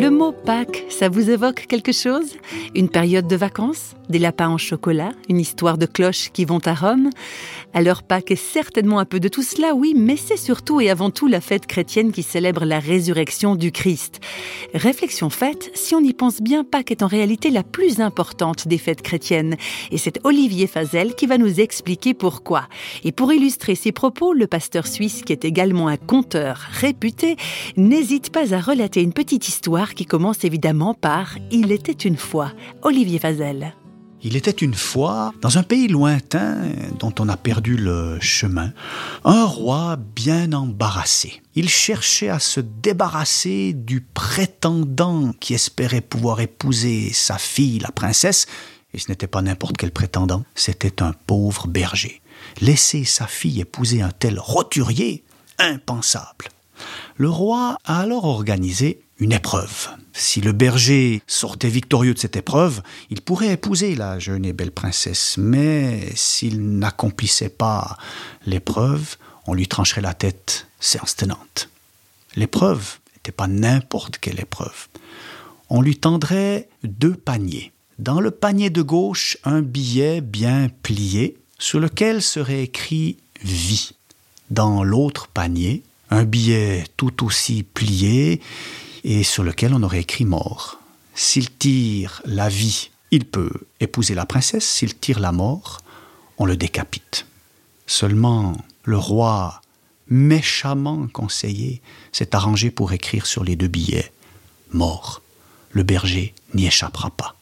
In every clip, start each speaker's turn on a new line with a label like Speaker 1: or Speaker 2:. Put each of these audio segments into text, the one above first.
Speaker 1: Le mot Pâques, ça vous évoque quelque chose? Une période de vacances Des lapins en chocolat Une histoire de cloches qui vont à Rome? Alors Pâques est certainement un peu de tout cela, oui, mais c'est surtout et avant tout la fête chrétienne qui célèbre la résurrection du Christ. Réflexion faite, si on y pense bien, Pâques est en réalité la plus importante des fêtes chrétiennes. Et c'est Olivier Fazel qui va nous expliquer pourquoi. Et pour illustrer ses propos, le pasteur suisse, qui est également un conteur réputé, n'hésite pas à relater une petite histoire qui commence évidemment par Il était une fois. Olivier Fazel.
Speaker 2: Il était une fois, dans un pays lointain dont on a perdu le chemin, un roi bien embarrassé. Il cherchait à se débarrasser du prétendant qui espérait pouvoir épouser sa fille, la princesse, et ce n'était pas n'importe quel prétendant, c'était un pauvre berger. Laisser sa fille épouser un tel roturier, impensable. Le roi a alors organisé une épreuve. Si le berger sortait victorieux de cette épreuve, il pourrait épouser la jeune et belle princesse, mais s'il n'accomplissait pas l'épreuve, on lui trancherait la tête séance tenante. L'épreuve n'était pas n'importe quelle épreuve. On lui tendrait deux paniers. Dans le panier de gauche, un billet bien plié sur lequel serait écrit vie. Dans l'autre panier, un billet tout aussi plié et sur lequel on aurait écrit mort. S'il tire la vie, il peut épouser la princesse, s'il tire la mort, on le décapite. Seulement, le roi, méchamment conseillé, s'est arrangé pour écrire sur les deux billets mort. Le berger n'y échappera pas.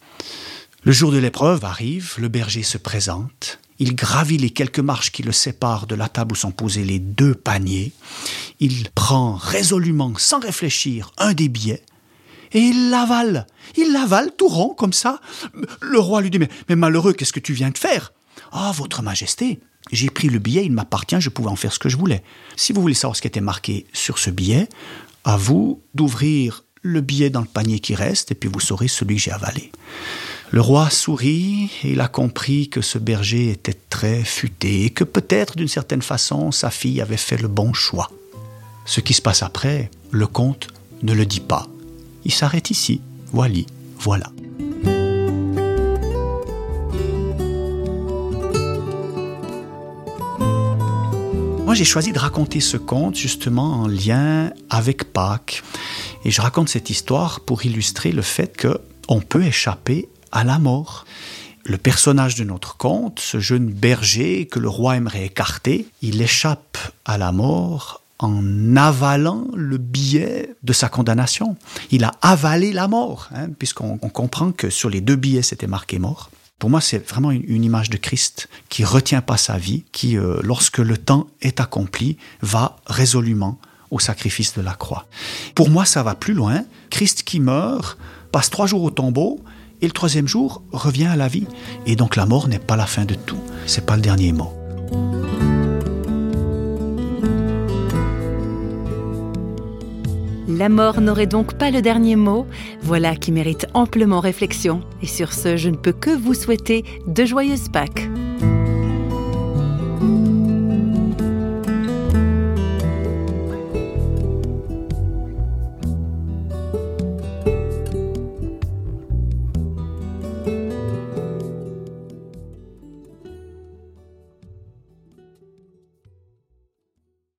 Speaker 2: Le jour de l'épreuve arrive, le berger se présente, il gravit les quelques marches qui le séparent de la table où sont posés les deux paniers. Il prend résolument, sans réfléchir, un des billets et il l'avale. Il l'avale tout rond comme ça. Le roi lui dit Mais, malheureux, qu'est-ce que tu viens de faire? Ah, votre majesté, j'ai pris le billet, il m'appartient, je pouvais en faire ce que je voulais. Si vous voulez savoir ce qui était marqué sur ce billet, à vous d'ouvrir le billet dans le panier qui reste, et puis vous saurez celui que j'ai avalé. Le roi sourit et il a compris que ce berger était très futé et que peut-être d'une certaine façon sa fille avait fait le bon choix. Ce qui se passe après, le comte ne le dit pas. Il s'arrête ici. Voilà, voilà. Moi, j'ai choisi de raconter ce conte justement en lien avec Pâques. Et je raconte cette histoire pour illustrer le fait que on peut échapper à la mort. Le personnage de notre conte, ce jeune berger que le roi aimerait écarter, il échappe à la mort en avalant le billet de sa condamnation. Il a avalé la mort, hein, puisqu'on comprend que sur les deux billets c'était marqué mort. Pour moi, c'est vraiment une, image de Christ qui retient pas sa vie, qui, euh, lorsque le temps est accompli, va résolument au sacrifice de la croix. Pour moi, ça va plus loin. Christ qui meurt, passe trois jours au tombeau, et le troisième jour revient à la vie. Et donc la mort n'est pas la fin de tout, c'est pas le dernier mot.
Speaker 1: La mort n'aurait donc pas le dernier mot, voilà qui mérite amplement réflexion. Et sur ce, je ne peux que vous souhaiter de joyeuses Pâques.